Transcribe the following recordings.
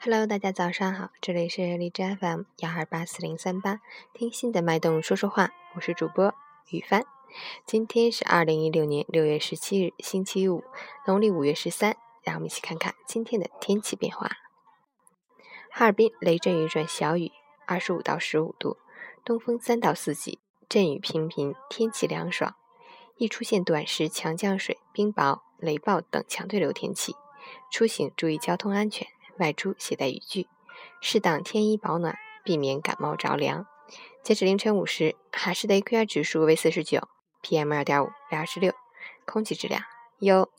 Hello，大家早上好，这里是荔枝 FM 幺二八四零三八，听心的脉动说说话，我是主播雨帆。今天是二零一六年六月十七日，星期五，农历五月十三。让我们一起看看今天的天气变化。哈尔滨雷阵雨转小雨，二十五到十五度，东风三到四级，阵雨频频，天气凉爽。易出现短时强降水、冰雹、雷暴等强对流天气，出行注意交通安全。外出携带雨具，适当添衣保暖，避免感冒着凉。截止凌晨五时，海市的 AQI 指数为四十九，PM 二点五为二十六，空气质量优。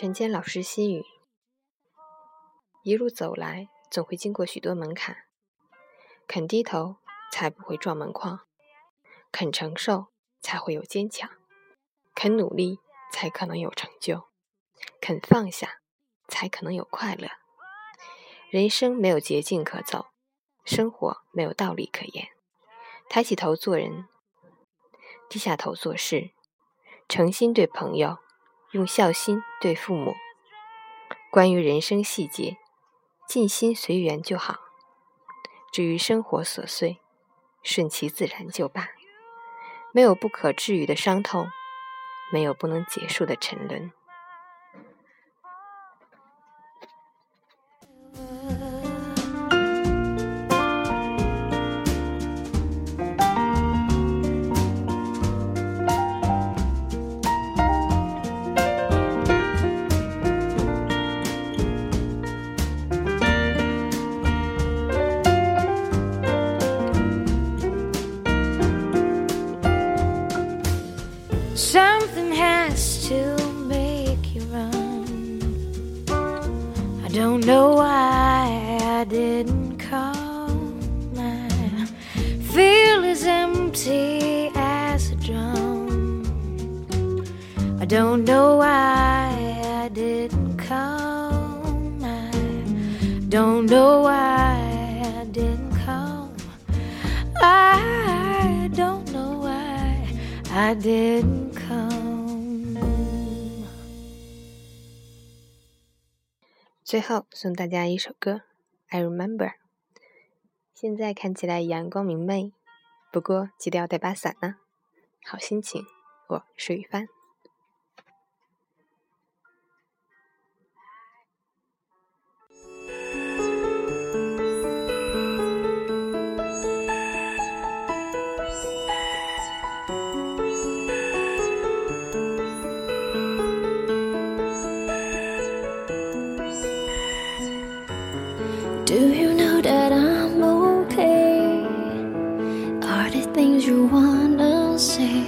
陈坚老师心语：一路走来，总会经过许多门槛，肯低头，才不会撞门框；肯承受，才会有坚强；肯努力，才可能有成就；肯放下，才可能有快乐。人生没有捷径可走，生活没有道理可言。抬起头做人，低下头做事，诚心对朋友。用孝心对父母。关于人生细节，尽心随缘就好；至于生活琐碎，顺其自然就罢。没有不可治愈的伤痛，没有不能结束的沉沦。Don't know why I didn't call. My feel as empty as a drum. I don't know why I didn't call. I don't know why I didn't call. I don't know why I didn't. 最后送大家一首歌《I Remember》。现在看起来阳光明媚，不过记得要带把伞呢。好心情，我是雨帆。Things you wanna say?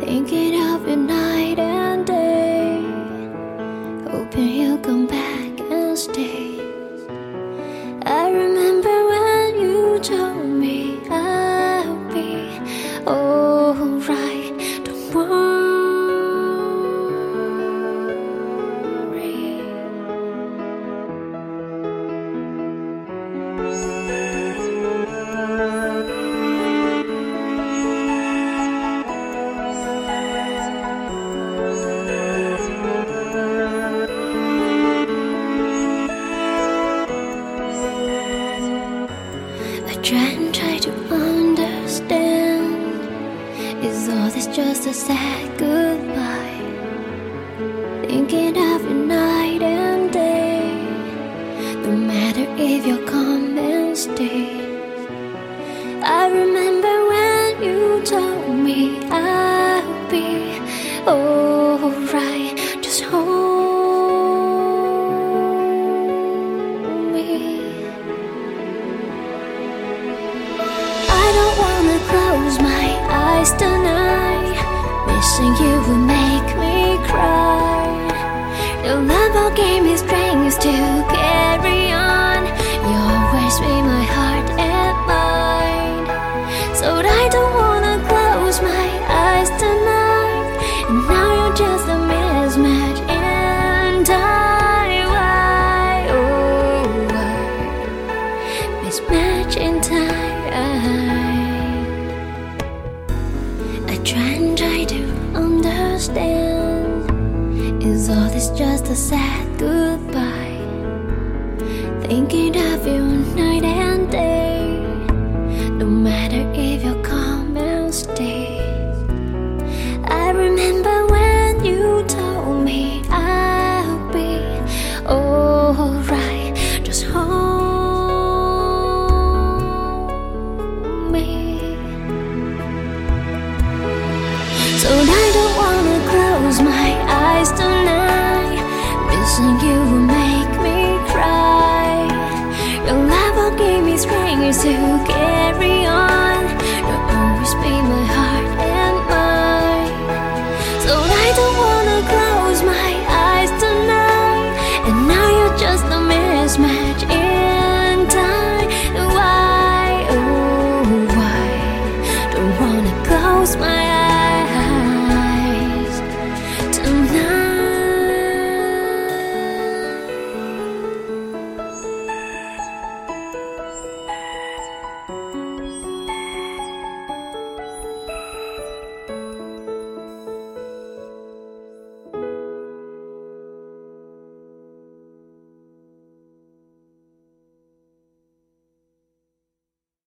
Thinking of you night try and try to understand. Is all this just a sad goodbye? Thinking of you night and day. No matter if you come and stay. I remember when you told me I'll be alright. Just hold you I a sad goodbye. Thinking of you night and day. No matter if you come and stay. I remember when you told me I'll be alright.